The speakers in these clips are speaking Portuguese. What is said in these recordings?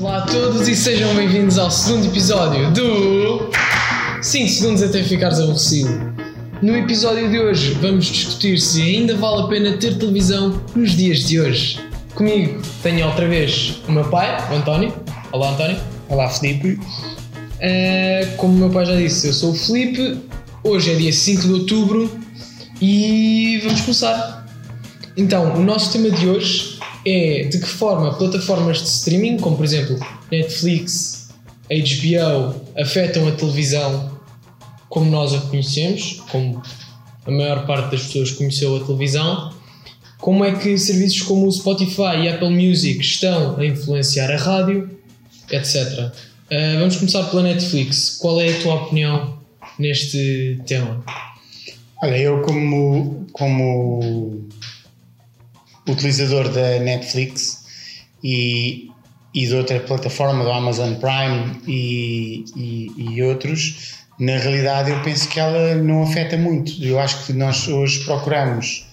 Olá a todos e sejam bem-vindos ao segundo episódio do 5 segundos até ficares aborrecido. No episódio de hoje vamos discutir se ainda vale a pena ter televisão nos dias de hoje. Comigo tenho outra vez o meu pai, o António. Olá António. Olá Felipe. Uh, como o meu pai já disse, eu sou o Felipe. Hoje é dia 5 de outubro e vamos começar. Então, o nosso tema de hoje é de que forma plataformas de streaming, como por exemplo Netflix, HBO, afetam a televisão como nós a conhecemos, como a maior parte das pessoas conheceu a televisão, como é que serviços como o Spotify e Apple Music estão a influenciar a rádio, etc. Uh, vamos começar pela Netflix. Qual é a tua opinião neste tema? Olha, eu como, como utilizador da Netflix e, e de outra plataforma, do Amazon Prime e, e, e, outros, na realidade eu penso que ela não afeta muito. Eu acho que nós hoje procuramos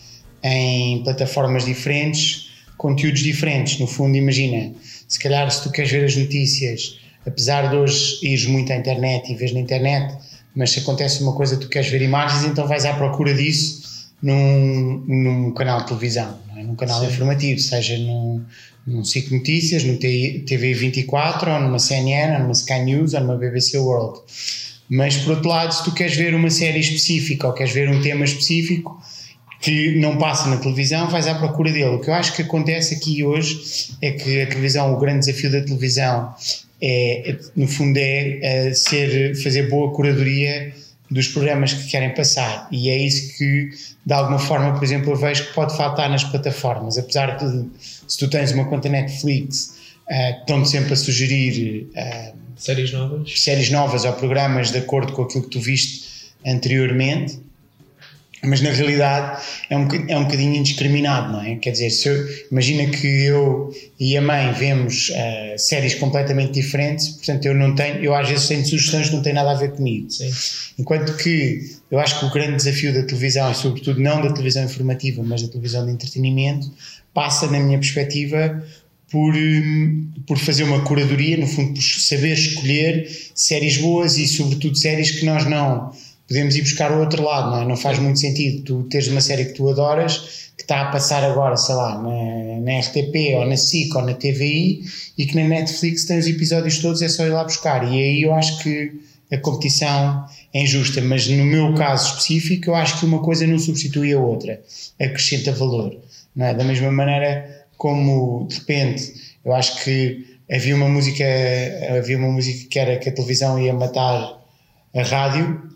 em plataformas diferentes conteúdos diferentes. No fundo, imagina, se calhar se tu queres ver as notícias, apesar de hoje ires muito à internet e vês na internet, mas se acontece uma coisa tu queres ver imagens, então vais à procura disso num, num canal de televisão, é? num canal Sim. informativo, seja num, num SIC Notícias, no TV 24, ou numa CNN, ou numa Sky News, ou numa BBC World. Mas por outro lado, se tu queres ver uma série específica ou queres ver um tema específico que não passa na televisão, vais à procura dele. O que eu acho que acontece aqui hoje é que a televisão, o grande desafio da televisão é, no fundo, é, é ser, fazer boa curadoria dos programas que querem passar. E é isso que de alguma forma por exemplo eu vejo que pode faltar nas plataformas. Apesar de se tu tens uma conta Netflix uh, estão-te sempre a sugerir uh, séries novas? séries novas ou programas de acordo com aquilo que tu viste anteriormente mas na realidade é um, é um bocadinho indiscriminado, não é? Quer dizer, se eu, imagina que eu e a mãe vemos uh, séries completamente diferentes, portanto eu não tenho, eu às vezes tenho sugestões que não têm nada a ver comigo. Enquanto que eu acho que o grande desafio da televisão, e sobretudo não da televisão informativa, mas da televisão de entretenimento, passa, na minha perspectiva, por, hum, por fazer uma curadoria, no fundo, por saber escolher séries boas e, sobretudo, séries que nós não podemos ir buscar o outro lado, não é? Não faz muito sentido tu teres uma série que tu adoras, que está a passar agora, sei lá, na, na RTP ou na SIC ou na TVI e que na Netflix tem os episódios todos, é só ir lá buscar. E aí eu acho que a competição é injusta, mas no meu caso específico eu acho que uma coisa não substitui a outra, acrescenta valor. Não é? Da mesma maneira como de repente eu acho que havia uma música havia uma música que era que a televisão ia matar a rádio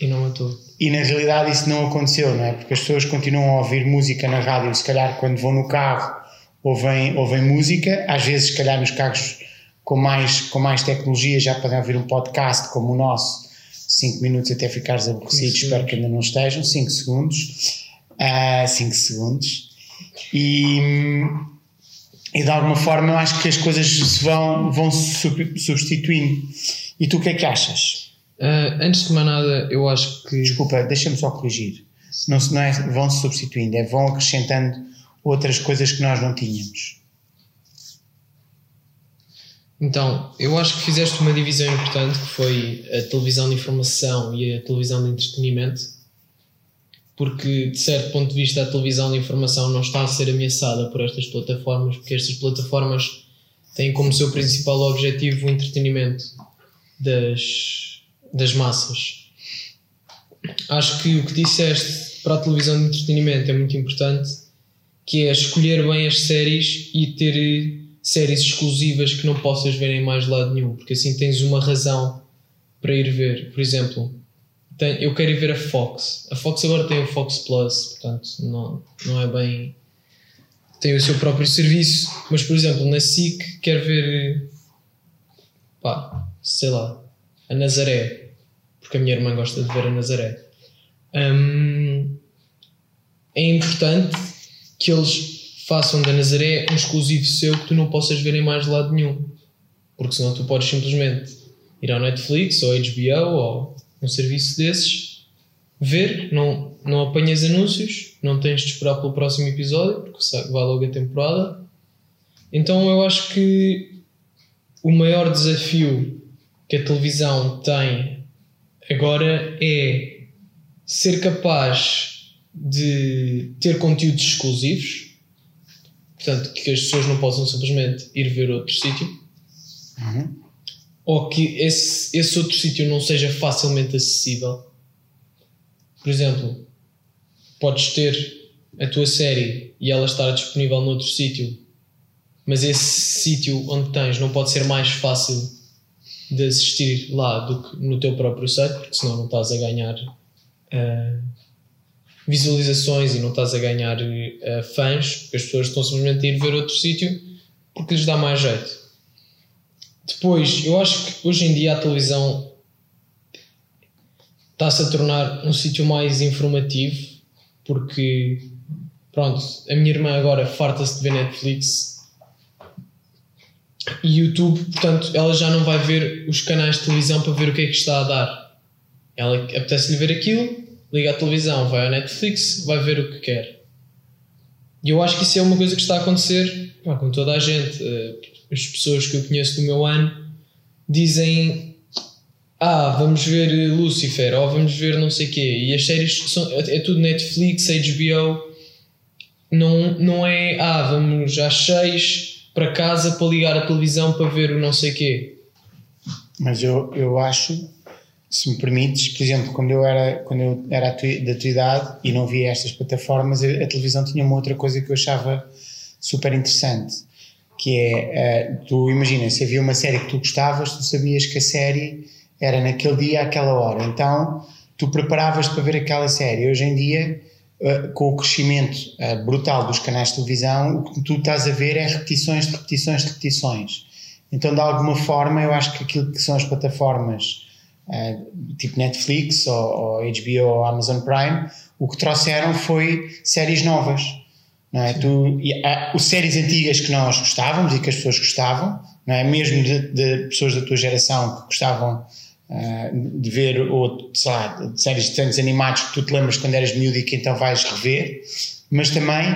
e não matou. E na realidade isso não aconteceu, não é? Porque as pessoas continuam a ouvir música na rádio, se calhar quando vão no carro ouvem, ouvem música, às vezes se calhar nos carros com mais, com mais tecnologia já podem ouvir um podcast como o nosso, 5 minutos até ficares aborrecido, espero que ainda não estejam, 5 segundos, 5 uh, ah, segundos, e, e de alguma forma eu acho que as coisas se vão, vão substituindo. E tu o que é que achas? Uh, antes de mais nada, eu acho que. Desculpa, deixa-me só corrigir. Não, não é vão se substituindo, é vão acrescentando outras coisas que nós não tínhamos. Então, eu acho que fizeste uma divisão importante que foi a televisão de informação e a televisão de entretenimento, porque de certo ponto de vista a televisão de informação não está a ser ameaçada por estas plataformas, porque estas plataformas têm como seu principal objetivo o entretenimento das, das massas. Acho que o que disseste para a televisão de entretenimento é muito importante, que é escolher bem as séries e ter séries exclusivas que não possas ver em mais lado nenhum, porque assim tens uma razão para ir ver. Por exemplo, eu quero ir ver a Fox. A Fox agora tem o Fox Plus, portanto não, não é bem. tem o seu próprio serviço, mas por exemplo, na SIC quero ver. pá, sei lá, a Nazaré porque a minha irmã gosta de ver a Nazaré. Um, é importante que eles façam da Nazaré um exclusivo seu que tu não possas ver em mais lado nenhum. Porque senão tu podes simplesmente ir ao Netflix ou HBO ou um serviço desses, ver, não, não apanhas anúncios, não tens de esperar pelo próximo episódio, porque vai logo a temporada. Então eu acho que o maior desafio que a televisão tem agora é ser capaz de ter conteúdos exclusivos, portanto, que as pessoas não possam simplesmente ir ver outro sítio, Uhum. ou que esse, esse outro sítio não seja facilmente acessível. Por exemplo, podes ter a tua série e ela estar disponível noutro sítio, mas esse sítio onde tens não pode ser mais fácil de assistir lá do que no teu próprio site, porque senão não estás a ganhar ah, visualizações e não estás a ganhar ah, fãs, porque as pessoas estão simplesmente a ir ver outro sítio porque lhes dá mais jeito. Depois, eu acho que hoje em dia a televisão está-se a tornar um sítio mais informativo, porque, pronto, a minha irmã agora farta-se de ver Netflix e YouTube, portanto, ela já não vai ver os canais de televisão para ver o que é que está a dar. Ela apetece-lhe ver aquilo, liga a televisão, vai à Netflix, vai ver o que quer. E eu acho que isso é uma coisa que está a acontecer pá, com toda a gente. Eh, As pessoas que eu conheço do meu ano dizem ah, vamos ver Lucifer ou vamos ver não sei quê. E as séries são, é tudo Netflix, HBO. Não, não é ah, vamos às seis para casa para ligar a televisão para ver o não sei quê. Mas eu, eu acho, se me permites, por exemplo, quando eu era, quando eu era da tua idade e não via estas plataformas, a, a televisão tinha uma outra coisa que eu achava super interessante, que é, eh, tu imagina, se havia uma série que tu gostavas, tu sabias que a série era naquele dia, àquela hora, então tu preparavas-te para ver aquela série. Hoje em dia, com o crescimento eh, brutal dos canais de televisão, o que tu estás a ver é repetições de repetições de repetições. Então, de alguma forma, eu acho que aquilo que são as plataformas eh, tipo Netflix ou, HBO ou Amazon Prime, o que trouxeram foi séries novas. Não é? tu, e, séries antigas que nós gostávamos e que as pessoas gostavam, não é? mesmo de, de pessoas da tua geração que gostavam de ver ou, lá, de séries de desenhos animados que tu te lembras quando eras miúdo e que então vais rever, mas também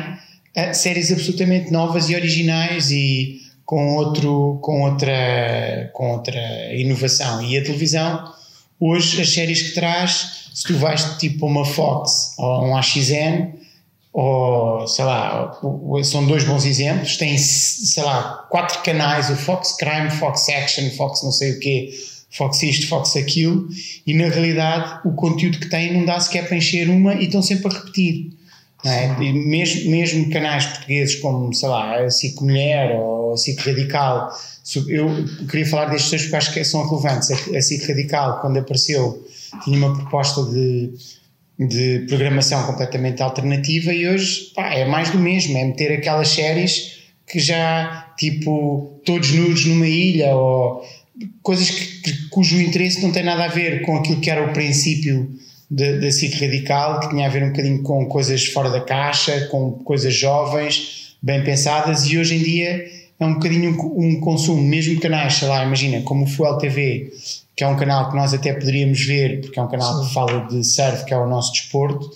eh, séries absolutamente novas e originais e com, outro, com, outra, com outra inovação. E a televisão, hoje, as séries que traz, se tu vais tipo uma Fox ou um AXN, ou sei lá, são dois bons exemplos, tem sei lá, quatro canais, o Fox Crime, Fox Action, Fox não sei o quê, Fox isto, Fox aquilo, e na realidade o conteúdo que tem não dá sequer para encher uma e estão sempre a repetir. é? Mesmo, mesmo canais portugueses como, sei lá, a SIC Mulher ou a SIC Radical, eu queria falar destes dois porque acho que são relevantes. A SIC Radical, quando apareceu, tinha uma proposta de, de programação completamente alternativa e hoje pá, é mais do mesmo, é meter aquelas séries que já, tipo, todos nus numa ilha ou coisas que, cujo interesse não tem nada a ver com aquilo que era o princípio da SIC Radical, que tinha a ver um bocadinho com coisas fora da caixa, com coisas jovens, bem pensadas, e hoje em dia é um bocadinho um, um consumo, mesmo canais, sei lá, imagina, como o Fuel TV, que é um canal que nós até poderíamos ver, porque é um canal que fala de surf, que é o nosso desporto,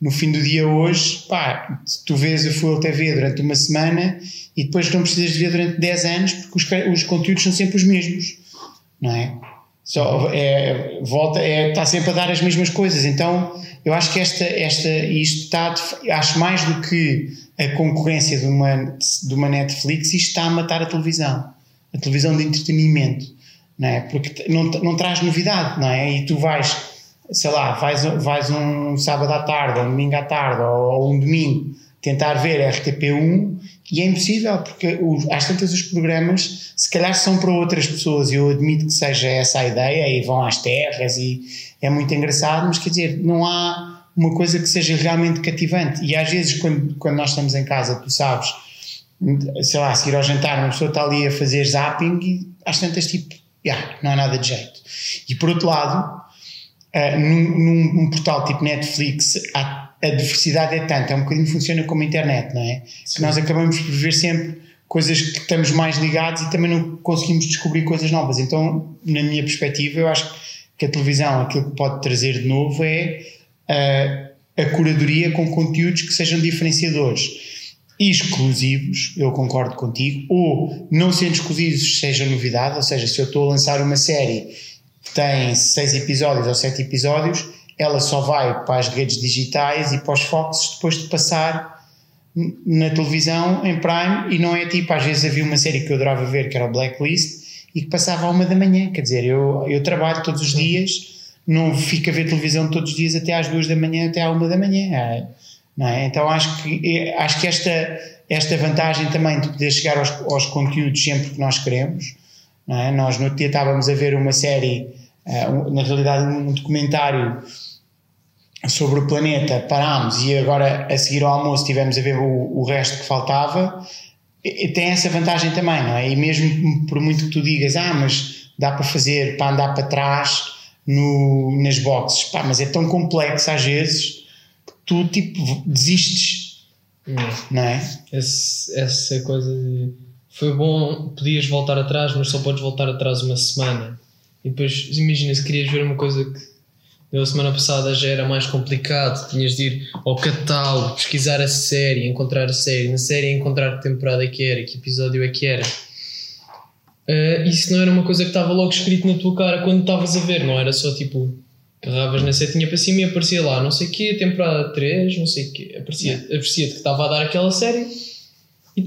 no fim do dia hoje, pá, tu vês o Fuel TV durante uma semana e depois não precisas de ver durante 10 anos porque os, os conteúdos são sempre os mesmos, não é? Só é, volta, é, está sempre a dar as mesmas coisas. Então, eu acho que esta, esta, isto está, acho mais do que a concorrência de uma, de uma Netflix, isto está a matar a televisão, a televisão de entretenimento, não é? Porque não, não traz novidade, não é? E tu vais, sei lá, vais, vais um sábado à tarde, ou um domingo à tarde, ou, ou um domingo tentar ver RTP1 e é impossível, porque os, às tantas os programas se calhar são para outras pessoas. E eu admito que seja essa a ideia e vão às terras e é muito engraçado, mas quer dizer, não há uma coisa que seja realmente cativante. E às vezes quando, quando nós estamos em casa, tu sabes sei lá, a seguir ao jantar uma pessoa está ali a fazer zapping e às tantas tipo, yeah, não há nada de jeito. E por outro lado Uh, num, num, num portal tipo Netflix a, a, diversidade é tanta, é um bocadinho funciona como a internet, não é? Sim. Que nós acabamos por ver sempre coisas que estamos mais ligados e também não conseguimos descobrir coisas novas. Então, na minha perspectiva, eu acho que a televisão aquilo que pode trazer de novo é uh, a curadoria com conteúdos que sejam diferenciadores. exclusivos, eu concordo contigo, ou não sendo exclusivos seja novidade, ou seja, se eu estou a lançar uma série que tem seis episódios ou sete episódios, ela só vai para as redes digitais e para os Fox depois de passar na televisão em Prime e não é tipo, às vezes havia uma série que eu adorava ver que era o Blacklist e que passava à uma da manhã, quer dizer, eu, eu trabalho todos os dias, não fico a ver televisão todos os dias até às duas da manhã, até à uma da manhã, é? não é? Então acho que, acho que esta, esta vantagem também de poder chegar aos, aos conteúdos sempre que nós queremos, é? Nós no dia estávamos a ver uma série, na realidade um documentário sobre o planeta, parámos e agora a seguir ao almoço tivemos a ver o, o resto que faltava, e, tem essa vantagem também, não é? E mesmo por muito que tu digas, ah, mas dá para fazer, para andar para trás no, nas boxes, pá, mas é tão complexo às vezes que tu tipo desistes, não é? Esse, essa coisa de foi bom, podias voltar atrás, mas só podes voltar atrás uma semana. E depois, imagina, se querias ver uma coisa que a semana passada já era mais complicado, tinhas de ir ao catálogo, pesquisar a série, encontrar a série, na série encontrar que temporada é que era, que episódio é que era. Uh, isso não era uma coisa que estava logo escrito na tua cara quando estavas a ver, não era só tipo, carravas na setinha para cima e aparecia lá, não sei o quê, temporada 3, não sei o quê, aparecia, aparecia que estava a dar aquela série.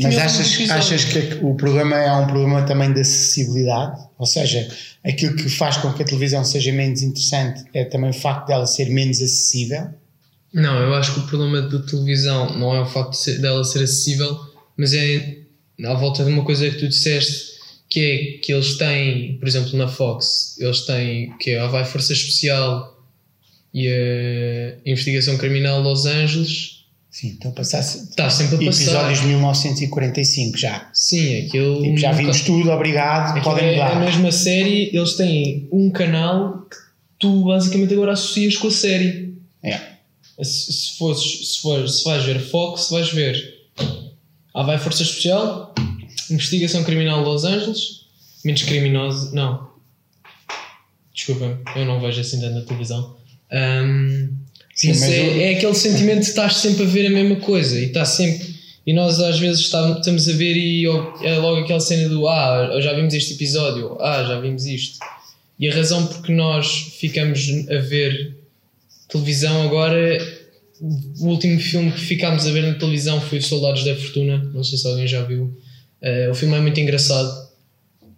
Mas achas, achas que o problema é um problema também de acessibilidade? Ou seja, aquilo que faz com que a televisão seja menos interessante é também o facto dela ser menos acessível? Não, eu acho que o problema da televisão não é o facto de ser, dela ser acessível, mas é à volta de uma coisa que tu disseste, que é que eles têm, por exemplo, na Fox, eles têm que é a Vai Força Especial e a Investigação Criminal Los Angeles Sim, estão a passar está sempre a passar. episódios de 1945 já. Sim, aquilo. Tipo, já vimos tudo, obrigado, aquilo podem mudar. É a mesma série, eles têm um canal que tu basicamente agora associas com a série. É. Se, se, fores, se, fores, se vais ver Fox, vais ver. Ah, vai Força Especial, Investigação Criminal Los Angeles, Menos Criminosa. Não. Desculpa, eu não vejo assim tanto na televisão. Um, Sim, mas é, eu... é, aquele sentimento de estar sempre a ver a mesma coisa e está sempre. E nós às vezes estamos a ver e é logo aquela cena do Ah, já vimos este episódio, ah, já vimos isto. E a razão porque nós ficamos a ver televisão agora, o último filme que ficámos a ver na televisão foi Soldados da Fortuna, não sei se alguém já viu. Uh, o filme é muito engraçado.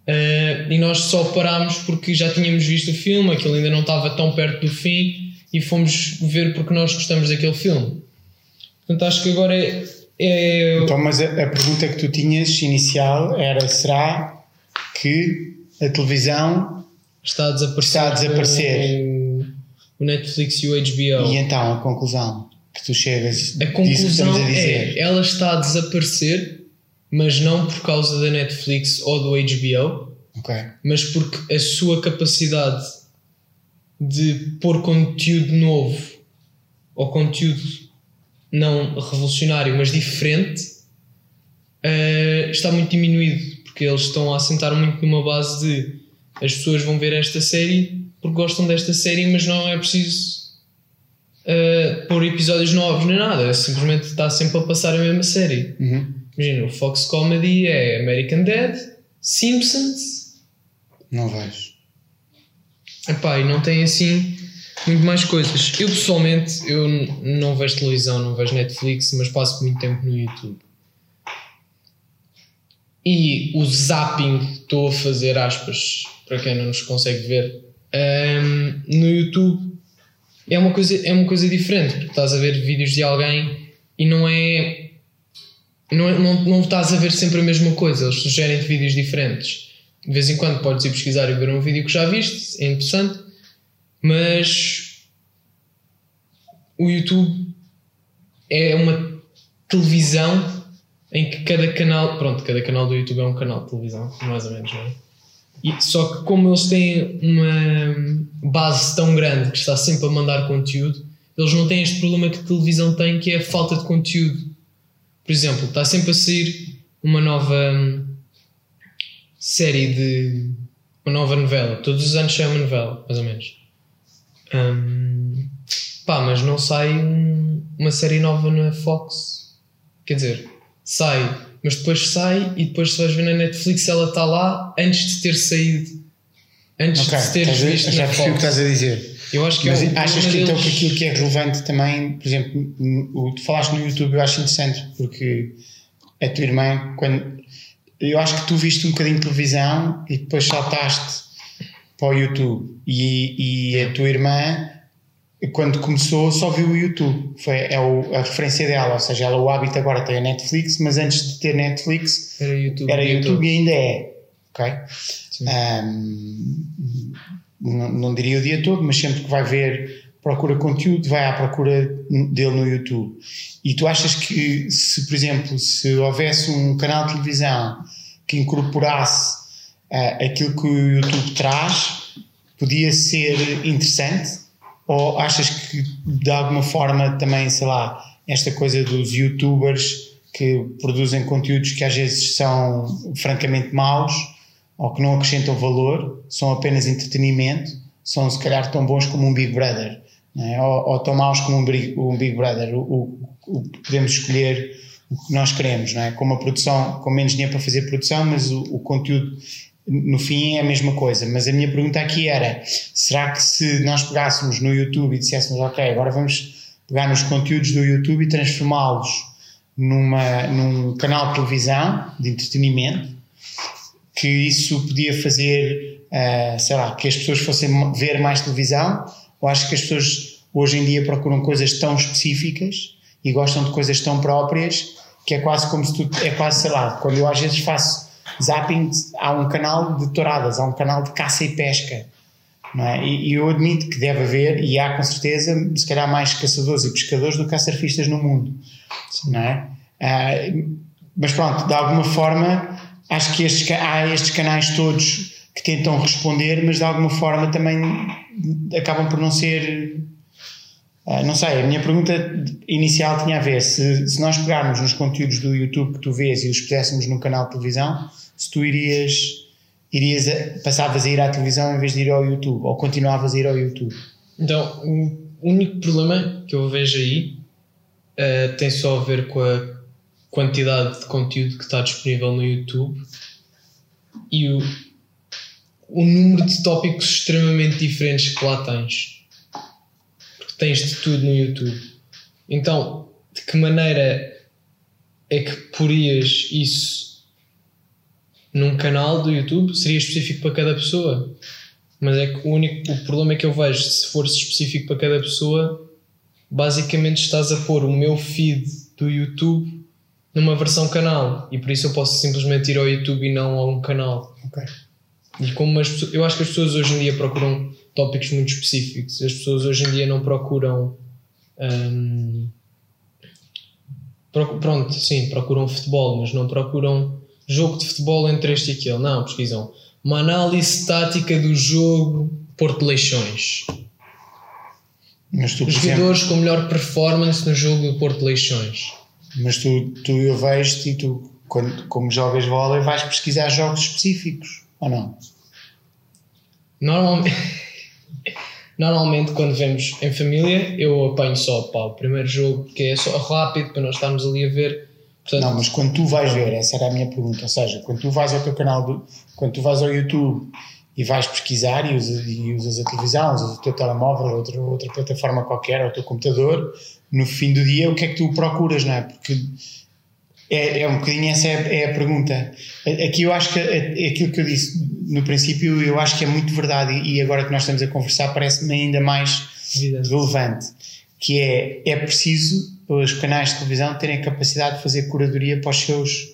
Uh, e nós só parámos porque já tínhamos visto o filme, aquilo ainda não estava tão perto do fim e fomos ver porque nós gostamos daquele filme. Portanto, acho que agora é. é... Então, mas a, a, pergunta que tu tinhas inicial era: será que a televisão está a desaparecer? Está a desaparecer. O, Netflix e o HBO. E então, a conclusão que tu chegas a conclusão a é: ela está a desaparecer, mas não por causa da Netflix ou do HBO, okay. mas porque a sua capacidade de pôr conteúdo novo ou conteúdo não revolucionário, mas diferente, uh, está muito diminuído porque eles estão a assentar muito numa base de as pessoas vão ver esta série porque gostam desta série, mas não é preciso uh, pôr episódios novos nem nada, é simplesmente está sempre a passar a mesma série. Uhum. Imagina, o Fox Comedy é American Dad, Simpsons. Não vais. Epá, e não tem assim muito mais coisas. Eu pessoalmente eu não vejo televisão, não vejo Netflix, mas passo muito tempo no YouTube. E o zapping, estou a fazer aspas para quem não nos consegue ver, um, no YouTube é uma, coisa, é uma coisa diferente, porque estás a ver vídeos de alguém e não é. Não, é, não, não estás a ver sempre a mesma coisa, eles sugerem-te vídeos diferentes de vez em quando podes ir pesquisar e ver um vídeo que já viste, é interessante, mas o YouTube é uma televisão em que cada canal, pronto, cada canal do YouTube é um canal de televisão, mais ou menos, não é? E, só que como eles têm uma base tão grande que está sempre a mandar conteúdo, eles não têm este problema que a televisão tem, que é a falta de conteúdo. Por exemplo, está sempre a sair uma nova série de uma nova novela. Todos os anos sai uma novela, mais ou menos. Um, pá, mas não sai um, uma série nova na Fox. Quer dizer, sai, mas depois sai e depois se vais ver na Netflix ela está lá antes de ter saído. Antes Ok, de a- visto já percebi o que estás a dizer. Eu acho que Mas é achas que problema então que deles- aquilo que é relevante também, por exemplo, o tu falaste no YouTube eu acho interessante, porque a tua irmã, quando eu acho que tu viste um bocadinho de televisão e depois saltaste para o YouTube e, e a tua irmã quando começou só viu o YouTube foi é o- a referência dela, ou seja, ela o hábito agora tem a Netflix, mas antes de ter Netflix Era YouTube. era YouTube e ainda é, ok? Ahm, não, não diria o dia todo, mas sempre que vai ver, procura conteúdo, vai à procura dele no YouTube. E tu achas que se, por exemplo, se houvesse um canal de televisão que incorporasse ah, aquilo que o YouTube traz, podia ser interessante? Ou achas que de alguma forma também, sei lá, esta coisa dos youtubers que produzem conteúdos que às vezes são francamente maus ou que não acrescentam valor, são apenas entretenimento, são se calhar tão bons como um Big Brother, é? ou, ou maus como um Big, um Big Brother. O, o, o podemos escolher o que nós queremos, não é? Com uma produção, com menos dinheiro para fazer produção, mas o, o conteúdo no fim é a mesma coisa. Mas a minha pergunta aqui era: será que se nós pegássemos no YouTube e disséssemos, ok, agora vamos pegar nos conteúdos do YouTube e transformá-los numa, num canal de televisão de entretenimento, que isso podia fazer, ah, sei lá, que as pessoas fossem ver mais televisão? Ou acho que as pessoas hoje em dia procuram coisas tão específicas e gostam de coisas tão próprias que é quase como se tu, é quase, sei lá, quando eu às vezes faço zapping, há um canal de touradas, há um canal de caça e pesca. Não é? e, e eu admito que deve haver, e há com certeza, se calhar mais caçadores e pescadores do que há surfistas no mundo. Não é? Ah, mas pronto, de alguma forma, acho que estes, há estes canais todos que tentam responder, mas de alguma forma também acabam por não ser. ah, não sei, a minha pergunta inicial tinha a ver se, se nós pegarmos nos conteúdos do YouTube que tu vês e os puséssemos num canal de televisão, se tu irias, irias a- passavas a ir à televisão em vez de ir ao YouTube, ou continuavas a ir ao YouTube. Então, o único problema que eu vejo aí eh, tem só a ver com a quantidade de conteúdo que está disponível no YouTube e o, o número de tópicos extremamente diferentes que lá tens. Porque tens de tudo no YouTube. Então, de que maneira é que porias isso num canal do YouTube? Seria específico para cada pessoa? Mas é que o único o problema é que eu vejo, se for específico para cada pessoa, basicamente estás a pôr o meu feed do YouTube numa versão canal e por isso eu posso simplesmente ir ao YouTube e não a um canal. Ok. E como as eu acho que as pessoas hoje em dia procuram tópicos muito específicos, as pessoas hoje em dia não procuram. hum, procu- pronto, sim, procuram futebol, mas não procuram jogo de futebol entre este e aquele. Não, pesquisam uma análise tática do jogo Porto Leixões. Mas tu, por exemplo, Jogadores com melhor performance no jogo do Porto Leixões. mas tu, tu eu vejo-te e tu, quando, como jogas vôlei, vais pesquisar jogos específicos, ou não? Normalmente, normalmente quando vemos em família, eu apanho só pá, o primeiro jogo, que é só rápido para nós estarmos ali a ver. Portanto, Não, mas quando tu vais ver, essa era a minha pergunta, ou seja, quando tu vais ao teu canal, do, quando tu vais ao YouTube e vais pesquisar e usas, e usas a televisão, usas o teu telemóvel, ou outra, outra plataforma qualquer, ou o teu computador, no fim do dia, o que é que tu procuras, não é? Porque é, é um bocadinho essa é, a- é a pergunta. Aqui eu acho que aquilo que eu disse no princípio, eu acho que é muito verdade e agora que nós estamos a conversar parece-me ainda mais evidente. relevante, que é, é preciso os canais de televisão terem a capacidade de fazer curadoria para os seus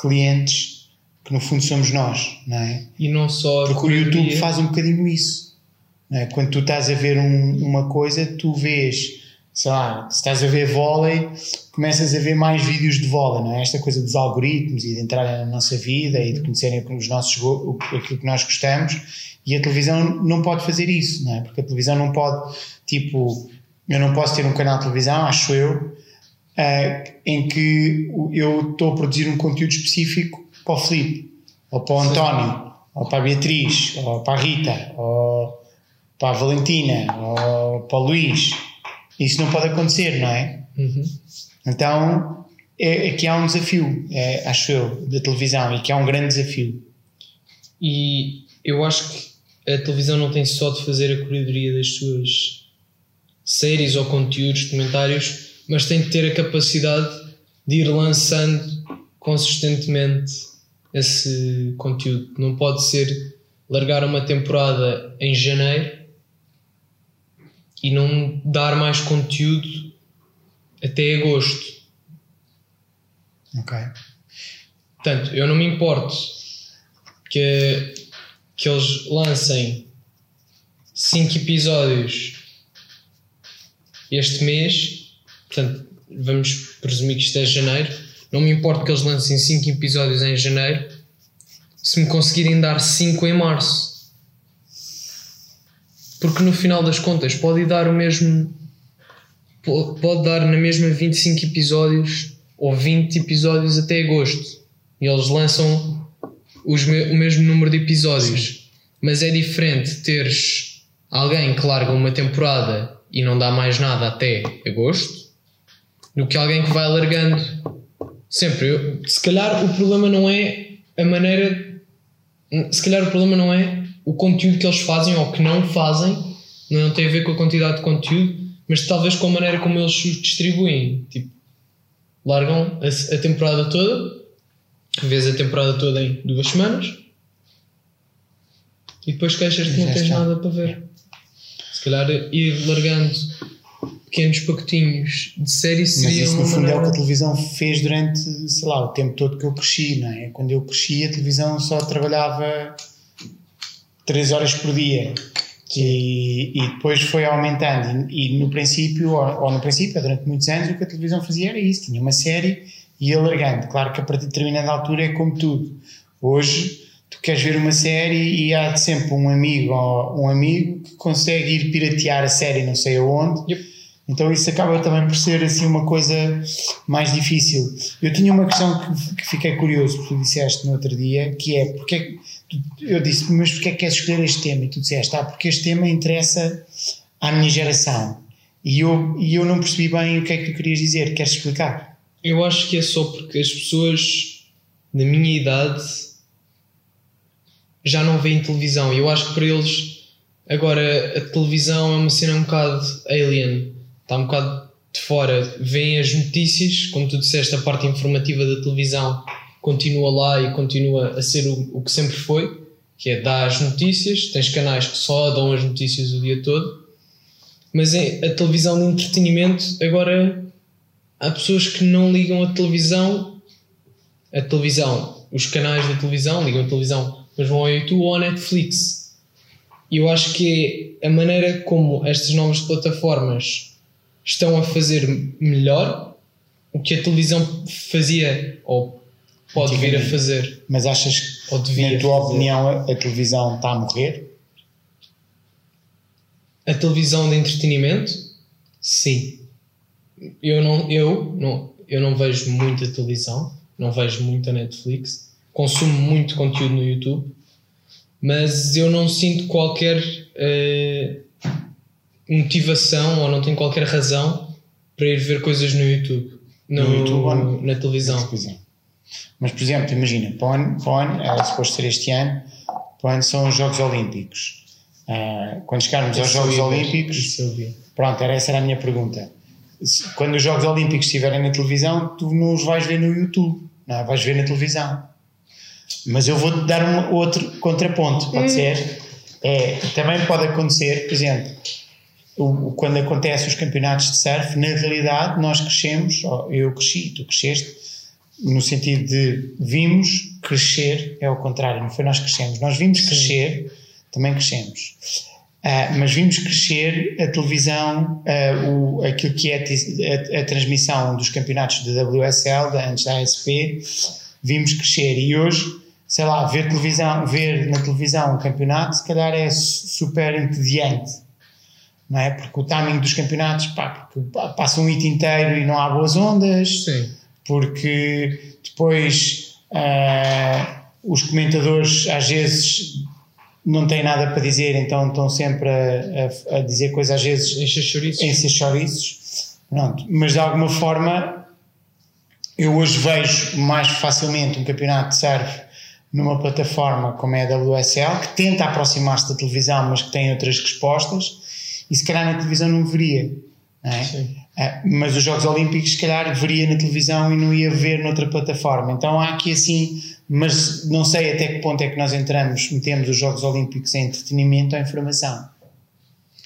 clientes, que no fundo somos nós, não é? E não só Porque o YouTube curadoria- faz um bocadinho isso. é? Quando tu estás a ver um- uma coisa, tu vês, sei lá, se estás a ver vôlei, começas a ver mais vídeos de vôlei, não é? Esta coisa dos algoritmos e de entrarem na nossa vida e de conhecerem os nossos, aquilo que nós gostamos. E a televisão não pode fazer isso, não é? Porque a televisão não pode, tipo, eu não posso ter um canal de televisão, acho eu, ah, em que eu estou a produzir um conteúdo específico para o Filipe, ou para o António, ou para a Beatriz, ou para a Rita, ou para a Valentina, ou para o Luís. Isso não pode acontecer, não é? Uhum. Então, é, é que há um desafio, é, acho eu, da televisão, e que há um grande desafio. E eu acho que a televisão não tem só de fazer a curadoria das suas séries ou conteúdos, comentários, mas tem de ter a capacidade de ir lançando consistentemente esse conteúdo. Não pode ser largar uma temporada em janeiro e não dar mais conteúdo até agosto. Ok. Portanto, eu não me importo que, que eles lancem 5 episódios este mês, portanto, vamos presumir que isto é janeiro. Não me importo que eles lancem 5 episódios em janeiro se me conseguirem dar 5 em março. Porque no final das contas pode dar o mesmo. Pode dar na mesma 25 episódios ou 20 episódios até agosto. E eles lançam os, o mesmo número de episódios. Mas é diferente teres alguém que larga uma temporada e não dá mais nada até agosto do que alguém que vai largando sempre. Eu, se calhar o problema não é a maneira. Se calhar o problema não é o conteúdo que eles fazem ou que não fazem, não tem a ver com a quantidade de conteúdo, mas talvez com a maneira como eles os distribuem. Tipo, largam a, a temporada toda, vês a temporada toda em duas semanas e depois queixas que não tens nada para ver. Se calhar ir largando pequenos pacotinhos de série seria Mas isso no fundo maneira... é o que a televisão fez durante, sei lá, o tempo todo que eu cresci, não é? Quando eu cresci a televisão só trabalhava 3 horas por dia e, e, depois foi aumentando e, e no princípio, ou, ou, no princípio, durante muitos anos o que a televisão fazia era isso, tinha uma série e ia largando. Claro que a partir de determinada altura é como tudo. Hoje tu queres ver uma série e há sempre um amigo ou um amigo que consegue ir piratear a série não sei aonde yep então isso acaba também por ser assim uma coisa mais difícil. Eu tinha uma questão que, que fiquei curioso, que tu disseste no outro dia, que é porque é eu disse, mas porque é que queres escolher este tema? E tu disseste, ah, porque este tema interessa à minha geração. E eu, e eu não percebi bem o que é que tu querias dizer. Queres explicar? Eu acho que é só porque as pessoas na minha idade já não veem televisão. Eu acho que para eles agora a televisão é uma cena um bocado alien está um bocado de fora, veem as notícias, como tu disseste, a parte informativa da televisão continua lá e continua a ser o, o que sempre foi, que é dar as notícias, tens canais que só dão as notícias o dia todo, mas é a televisão de entretenimento, agora há pessoas que não ligam a televisão, a televisão, os canais da televisão, ligam a televisão, mas vão ao YouTube ou à Netflix. E eu acho que é a maneira como estas novas plataformas estão a fazer melhor o que a televisão fazia ou pode vir a fazer. Mas achas que, na tua fazer. opinião, a televisão está a morrer? A televisão de entretenimento? Sim. Eu não, eu não, eu não vejo muita televisão, não vejo muita Netflix, consumo muito conteúdo no YouTube, mas eu não sinto qualquer uh, motivação ou não tenho qualquer razão para ir ver coisas no YouTube, no, no YouTube na televisão. Na televisão. Mas, por exemplo, imagina, ano era suposto ser este ano, ano são os Jogos Olímpicos. Uh, quando chegarmos aos Jogos Olímpicos, pronto, era, essa era a minha pergunta. Quando os Jogos Olímpicos estiverem na televisão, tu não os vais ver no YouTube, não é? vais ver na televisão. Mas eu vou-te dar um outro contraponto, pode hum. ser? É, também pode acontecer, por exemplo, o, quando acontece os campeonatos de surf, na realidade nós crescemos, eu cresci, tu cresceste, no sentido de vimos crescer, é o contrário, não foi nós crescemos, nós vimos crescer, também crescemos. Uh, mas vimos crescer a televisão, uh, o, aquilo que é a, a, a, transmissão dos campeonatos da WSL, da, antes da ASP, vimos crescer e hoje, sei lá, ver televisão, ver na televisão um campeonato, se calhar é super entediante não é? Porque o timing dos campeonatos, pá, passa um hit inteiro e não há boas ondas, Sim. Porque depois uh, os comentadores às vezes não têm nada para dizer, então estão sempre a, a, a dizer coisas às vezes encher chouriços. Pronto. Mas de alguma forma eu hoje vejo mais facilmente um campeonato de surf numa plataforma como é a WSL, que tenta aproximar-se da televisão, mas que tem outras respostas, e se calhar na televisão não veria. É? Uh, mas os Jogos Olímpicos, se calhar, veria na televisão e não ia ver noutra plataforma. Então há aqui assim, mas não sei até que ponto é que nós entramos, metemos os Jogos Olímpicos em entretenimento ou informação.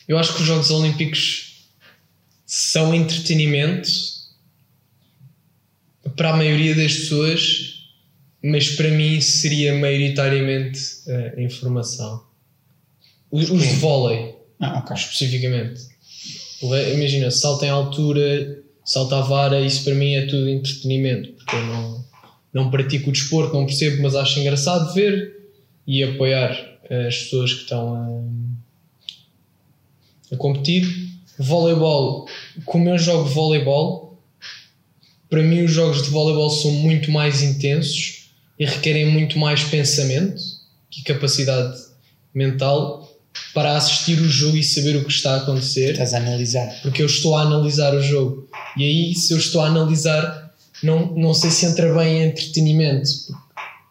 Eu acho que os Jogos Olímpicos são entretenimento para a maioria das pessoas, mas para mim seria maioritariamente uh, informação. Os, os de vôlei, ah, okay. especificamente. Imagina, salto em altura, salto à vara, isso para mim é tudo entretenimento, porque eu não, não pratico o desporto, não percebo, mas acho engraçado ver e apoiar as pessoas que estão a, a competir. Voleibol, como eu jogo voleibol, para mim os jogos de voleibol são muito mais intensos e requerem muito mais pensamento e capacidade mental para assistir o jogo e saber o que está a acontecer. Estás a analisar. Porque eu estou a analisar o jogo. E aí, se eu estou a analisar, não, não sei se entra bem em entretenimento.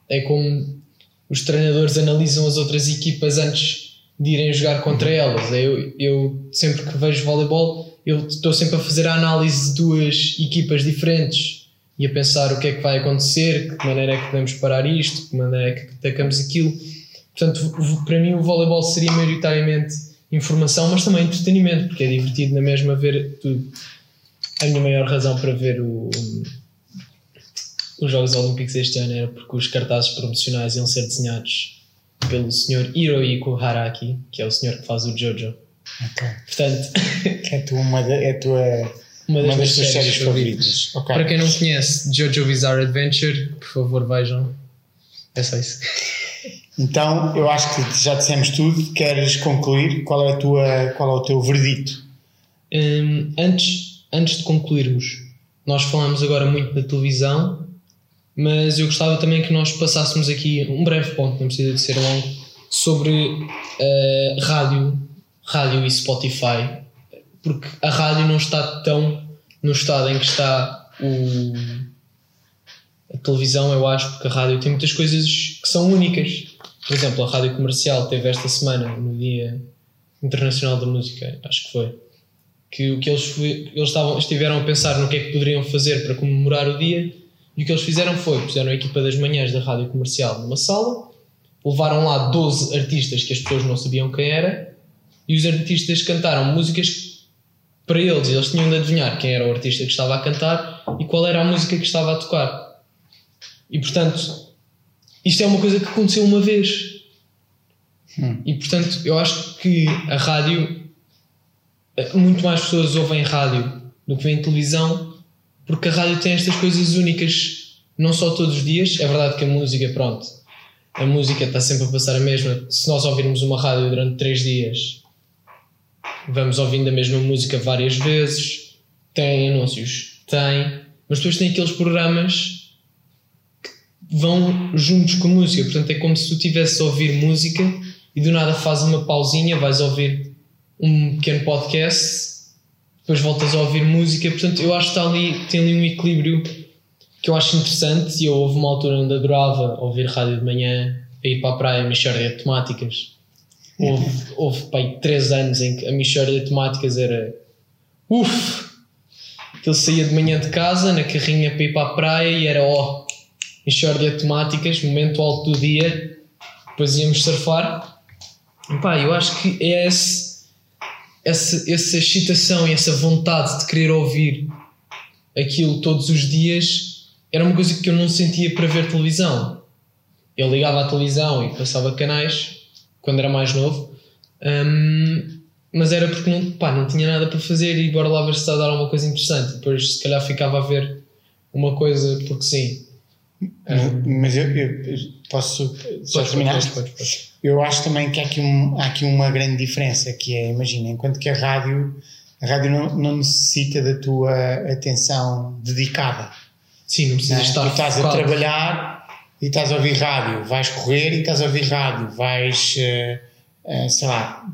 É como os treinadores analisam as outras equipas antes de irem jogar contra elas. Eu, eu sempre que vejo voleibol, eu estou sempre a fazer a análise de duas equipas diferentes e a pensar o que é que vai acontecer, que maneira é que podemos parar isto, que maneira é que atacamos aquilo Portanto, para mim o voleibol seria maioritariamente informação, mas também entretenimento, porque é divertido na mesma ver tudo. A minha maior razão para ver o, os Jogos Olímpicos este ano era porque os cartazes promocionais iam ser desenhados pelo senhor Hirohiko Haraki, que é o senhor que faz o Jojo. Ok. Portanto, é tu uma, é tua, uma das, uma das tuas séries, séries favoritas. favoritas. Ok. Para quem não conhece Jojo Bizarre Adventure, por favor vejam. É só isso. Então, eu acho que já dissemos tudo. Queres concluir? Qual é, a tua, qual é o teu verdito? Hum, antes, antes de concluirmos, nós falamos agora muito da televisão, mas eu gostava também que nós passássemos aqui um breve ponto, não precisa de ser longo, sobre uh, rádio, rádio e Spotify, porque a rádio não está tão no estado em que está o, a televisão, eu acho, porque a rádio tem muitas coisas que são únicas por exemplo, a rádio comercial teve esta semana, no Dia Internacional da Música, acho que foi, que o que eles, eles estavam, estiveram a pensar no que é que poderiam fazer para comemorar o dia, e o que eles fizeram foi, puseram a equipa das manhãs da rádio comercial numa sala, levaram lá 12 artistas que as pessoas não sabiam quem era, e os artistas cantaram músicas para eles, eles tinham de adivinhar quem era o artista que estava a cantar e qual era a música que estava a tocar. E portanto, isto é uma coisa que aconteceu uma vez. Hum. E portanto, eu acho que a rádio, eh, muito mais pessoas ouvem rádio do que veem televisão, porque a rádio tem estas coisas únicas, não só todos os dias. É verdade que a música, pronto, a música está sempre a passar a mesma. Se nós ouvirmos uma rádio durante três dias, vamos ouvindo a mesma música várias vezes. Tem anúncios? Tem. Mas depois tem aqueles programas vão juntos com a música. Portanto, é como se tu estivesse a ouvir música e do nada fazes uma pausinha, vais ouvir um pequeno podcast, depois voltas a ouvir música. Portanto, eu acho que está ali, tem ali um equilíbrio que eu acho interessante. E eu houve uma altura onde adorava ouvir rádio de manhã, a ir para a praia, Michórdia de Temáticas. Houve, houve pai, três anos em que a Michórdia de Temáticas era uff! Que ele saía de manhã de casa na carrinha para ir para a praia e era ó, oh, enxórdia temáticas, momento alto do dia, depois íamos surfar. E pá, eu acho que é esse, essa, essa excitação e essa vontade de querer ouvir aquilo todos os dias era uma coisa que eu não sentia para ver televisão. Eu ligava à televisão e passava canais quando era mais novo, hum, mas era porque não, pá, não tinha nada para fazer e bora lá ver se está a dar alguma coisa interessante. Depois, se calhar, ficava a ver uma coisa porque sim. Mas eu, eu, posso só terminar? Eu acho também que há aqui, um, há aqui uma grande diferença, que é, imagina, enquanto que a rádio, a rádio não, não necessita da tua atenção dedicada. Sim, não precisas estar Tu estás a trabalhar e estás a ouvir rádio, vais correr e estás a ouvir rádio, vais, uh, uh, sei lá,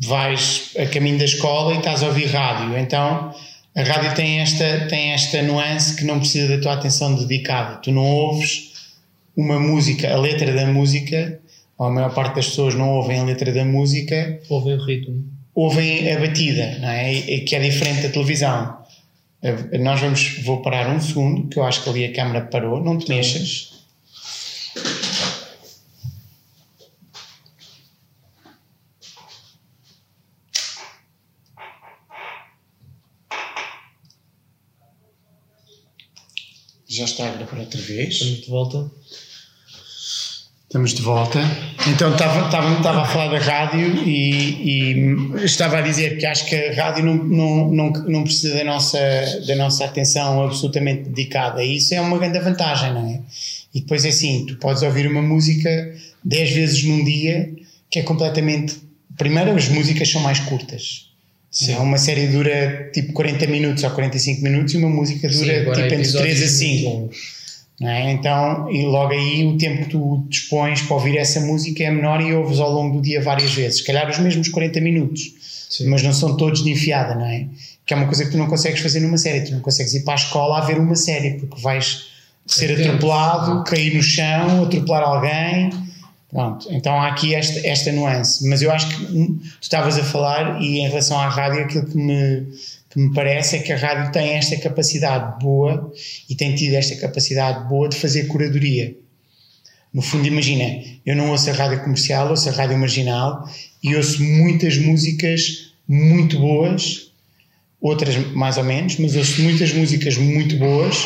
vais a caminho da escola e estás a ouvir rádio. Então, a rádio tem esta, tem esta nuance que não precisa da tua atenção dedicada. Tu não ouves uma música, a letra da música, ou a maior parte das pessoas não ouvem a letra da música, ouvem o ritmo. Ouvem a batida, não é? Que é diferente da televisão. Nós vamos, vou parar um segundo, que eu acho que ali a câmera parou, não te mexas. Já está a gravar outra vez. Estamos de volta. Estamos de volta. Então estava, estava, estava a falar da rádio e, e, estava a dizer que acho que a rádio não, não, não, não precisa da nossa, da nossa atenção absolutamente dedicada. E isso é uma grande vantagem, não é? E depois é assim, tu podes ouvir uma música 10 vezes num dia que é completamente. Primeiro, as músicas são mais curtas. Sim. É uma série dura tipo 40 minutos ou 45 minutos e uma música dura Sim, tipo entre 3 a 5. É? Então, e logo aí o tempo que tu dispões para ouvir essa música é menor e ouves ao longo do dia várias vezes. Se calhar os mesmos 40 minutos, Sim. mas não são todos de enfiada, não é? Que é uma coisa que tu não consegues fazer numa série. Tu não consegues ir para a escola a ver uma série porque vais ser atropelado, cair no chão, atropelar alguém Pronto, então há aqui esta, esta nuance. Mas eu acho que tu estavas a falar, e em relação à rádio, aquilo que me, que me parece é que a rádio tem esta capacidade boa e tem tido esta capacidade boa de fazer curadoria. No fundo, imagina, eu não ouço a rádio comercial, ouço a rádio marginal e ouço muitas músicas muito boas, outras mais ou menos, mas ouço muitas músicas muito boas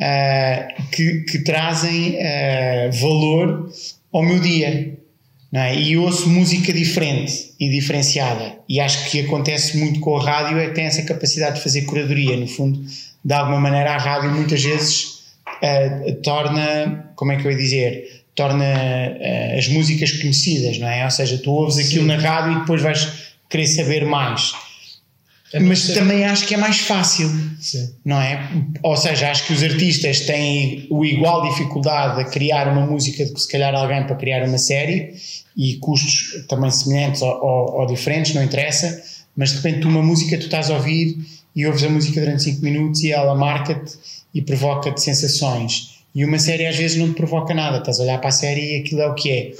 uh, que, que, trazem uh, valor ao meu dia. É? E ouço música diferente e diferenciada. E acho que acontece muito com a rádio é que tem essa capacidade de fazer curadoria. No fundo, de alguma maneira, a rádio muitas vezes uh, torna, como é que eu ia dizer? Torna uh, as músicas conhecidas, não é? Ou seja, tu ouves aquilo Sim. na rádio e depois vais querer saber mais. É mas ser... também acho que é mais fácil, Sim. não é? Ou seja, acho que os artistas têm o igual dificuldade a criar uma música do que se calhar alguém para criar uma série e custos também semelhantes ou, ou, ou diferentes, não interessa, mas de repente uma música tu estás a ouvir e ouves a música durante 5 minutos e ela marca-te e provoca-te sensações. E uma série às vezes não te provoca nada, estás a olhar para a série e aquilo é o que é.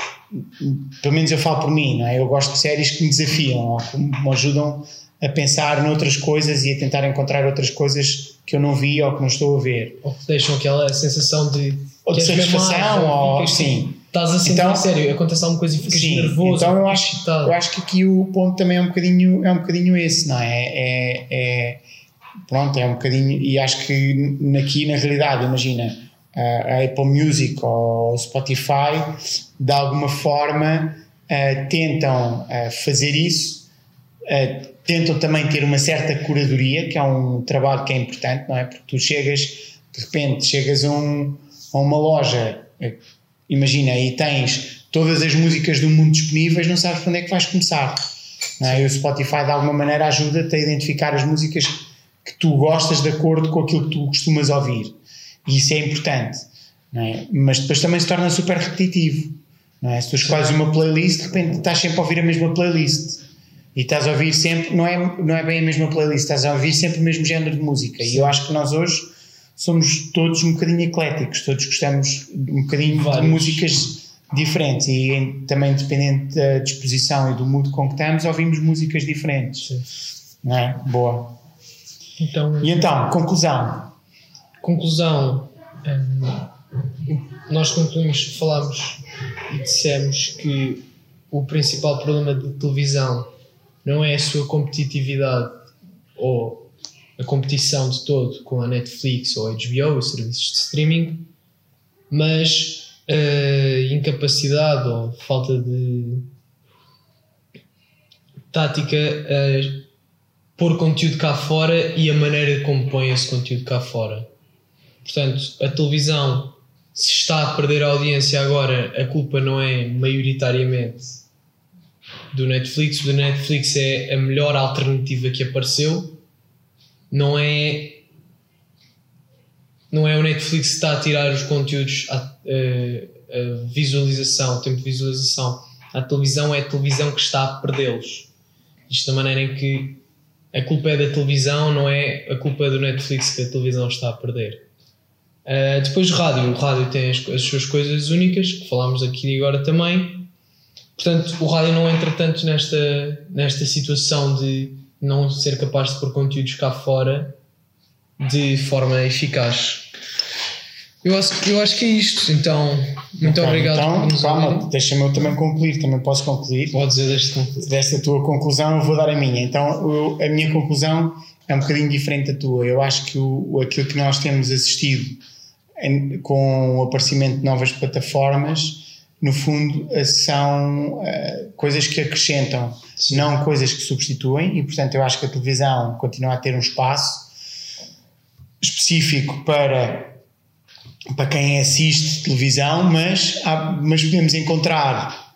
Pelo menos eu falo por mim, não é? Eu gosto de séries que me desafiam ou que me ajudam a pensar noutras coisas e a tentar encontrar outras coisas que eu não vi ou que não estou a ver. Ou que deixam aquela sensação de. Ou de satisfação, ou. Sim. Estás assim, então, sério, acontece alguma coisa e ficas sim, nervoso. Então eu acho, eu acho que aqui o ponto também é um bocadinho, é um bocadinho esse, não é? É, é pronto, é um bocadinho. E acho que aqui na realidade, imagina, a Apple Music ou Spotify, de alguma forma, uh, tentam uh, fazer isso. Uh, tentam também ter uma certa curadoria, que é um trabalho que é importante, não é? Porque tu chegas, de repente, chegas a, um, a uma loja, imagina, e tens todas as músicas do mundo disponíveis, não sabes onde é que vais começar. Não é? E o Spotify, de alguma maneira, ajuda-te a identificar as músicas que tu gostas de acordo com aquilo que tu costumas ouvir. E isso é importante. É? Mas depois também se torna super repetitivo. É? Se tu escolhes uma playlist, de repente estás sempre a ouvir a mesma playlist e estás a ouvir sempre, não é, não é bem a mesma playlist, estás a ouvir sempre o mesmo género de música. Sim. E eu acho que nós hoje somos todos um bocadinho ecléticos, todos gostamos um bocadinho Vários. de músicas diferentes e também dependente da disposição e do mood com que estamos, ouvimos músicas diferentes. Sim. Não é? Boa. Então, e então, conclusão. Conclusão. Hum, nós concluímos, falámos e dissemos que o principal problema de televisão não é a sua competitividade ou a competição de todo com a Netflix ou a HBO, os serviços de streaming, mas a incapacidade ou falta de tática a pôr conteúdo cá fora e a maneira como põe esse conteúdo cá fora. Portanto, a televisão, se está a perder a audiência agora, a culpa não é maioritariamente do Netflix. O Netflix é a melhor alternativa que apareceu. Não é. Não é o Netflix que está a tirar os conteúdos, a, a, a visualização, o tempo de visualização. A televisão é a televisão que está a perdê-los. Isto da maneira em que a culpa é da televisão, não é a culpa do Netflix que a televisão está a perder. Uh, depois rádio, o rádio tem as, as, suas coisas únicas, que falámos aqui agora também. Portanto, o rádio não entra tanto nesta, nesta situação de não ser capaz de pôr conteúdos cá fora de forma eficaz. Eu acho, eu acho que é isto, então muito okay, obrigado então, por nos calma, deixa-me eu também concluir, também posso concluir. Pode dizer deste Desta tua conclusão, eu vou dar a minha. Então, eu, a minha conclusão é um bocadinho diferente da tua. Eu acho que o, aquilo que nós temos assistido em, com o aparecimento de novas plataformas, no fundo, eh, são uh, coisas que acrescentam, Sim. não coisas que substituem, e portanto, eu acho que a televisão continua a ter um espaço específico para para quem assiste televisão, mas, há, mas podemos encontrar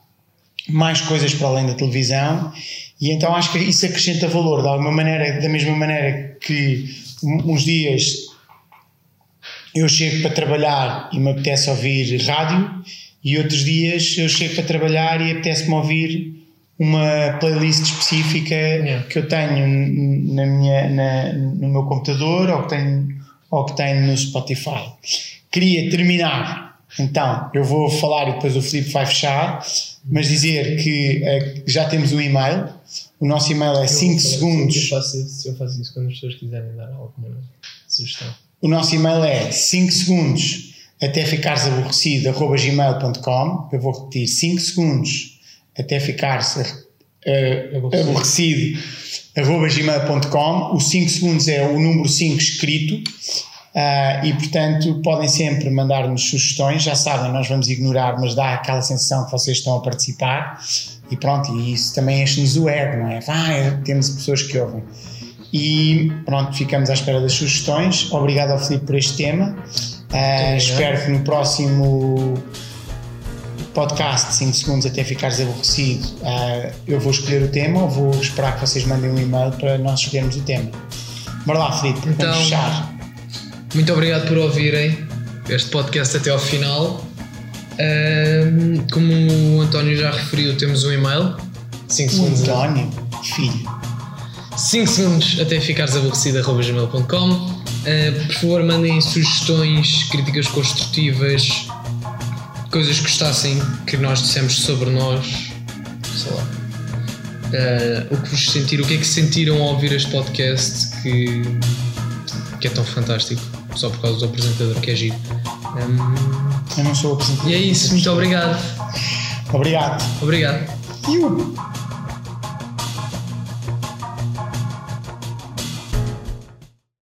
mais coisas para além da televisão e então acho que isso acrescenta valor de alguma maneira, da mesma maneira que uns dias eu chego para trabalhar e me apetece ouvir rádio e outros dias eu chego para trabalhar e apetece-me ouvir uma playlist específica yeah. que eu tenho na minha, na, no meu computador ou que tenho, ou que tenho no Spotify queria terminar, então eu vou falar e depois o Filipe vai fechar, mas dizer que uh, já temos um e-mail. O nosso e-mail é 5 segundos. Eu faço isso, eu faço isso quando as pessoas quiserem dar alguma sugestão. O nosso e-mail é 5 segundos até ficares aborrecido, arroba gmail.com. Eu vou repetir 5 segundos até ficares uh, aborrecido. aborrecido, arroba gmail.com. O 5 segundos é o número 5 escrito Uh, e portanto podem sempre mandar-nos sugestões, já sabem, nós vamos ignorar, mas dá aquela sensação que vocês estão a participar e pronto, e isso também enche-nos o ego, não é? Ah, temos pessoas que ouvem. E pronto, ficamos à espera das sugestões. Obrigado ao Filipe por este tema. Uh, espero que no próximo podcast, 5 segundos até ficares aborrecido, uh, eu vou escolher o tema ou vou esperar que vocês mandem um e-mail para nós escolhermos o tema. Bora lá, Filipe, então, vamos fechar. Muito obrigado por ouvirem este podcast até ao final. como o António já referiu, temos um e-mail. 5 segundos. António, filho. 5 segundos até ficares aborrecido.gmail.com. Uh, por favor, mandem sugestões, críticas construtivas, coisas que gostassem que nós dissemos sobre nós. Sei lá. Uh, o que vos sentiram, o que é que sentiram ao ouvir este podcast que, que é tão fantástico só por causa do apresentador que é giro. Um, Eu não sou o apresentador. E é isso, muito obrigado. Obrigado. Obrigado.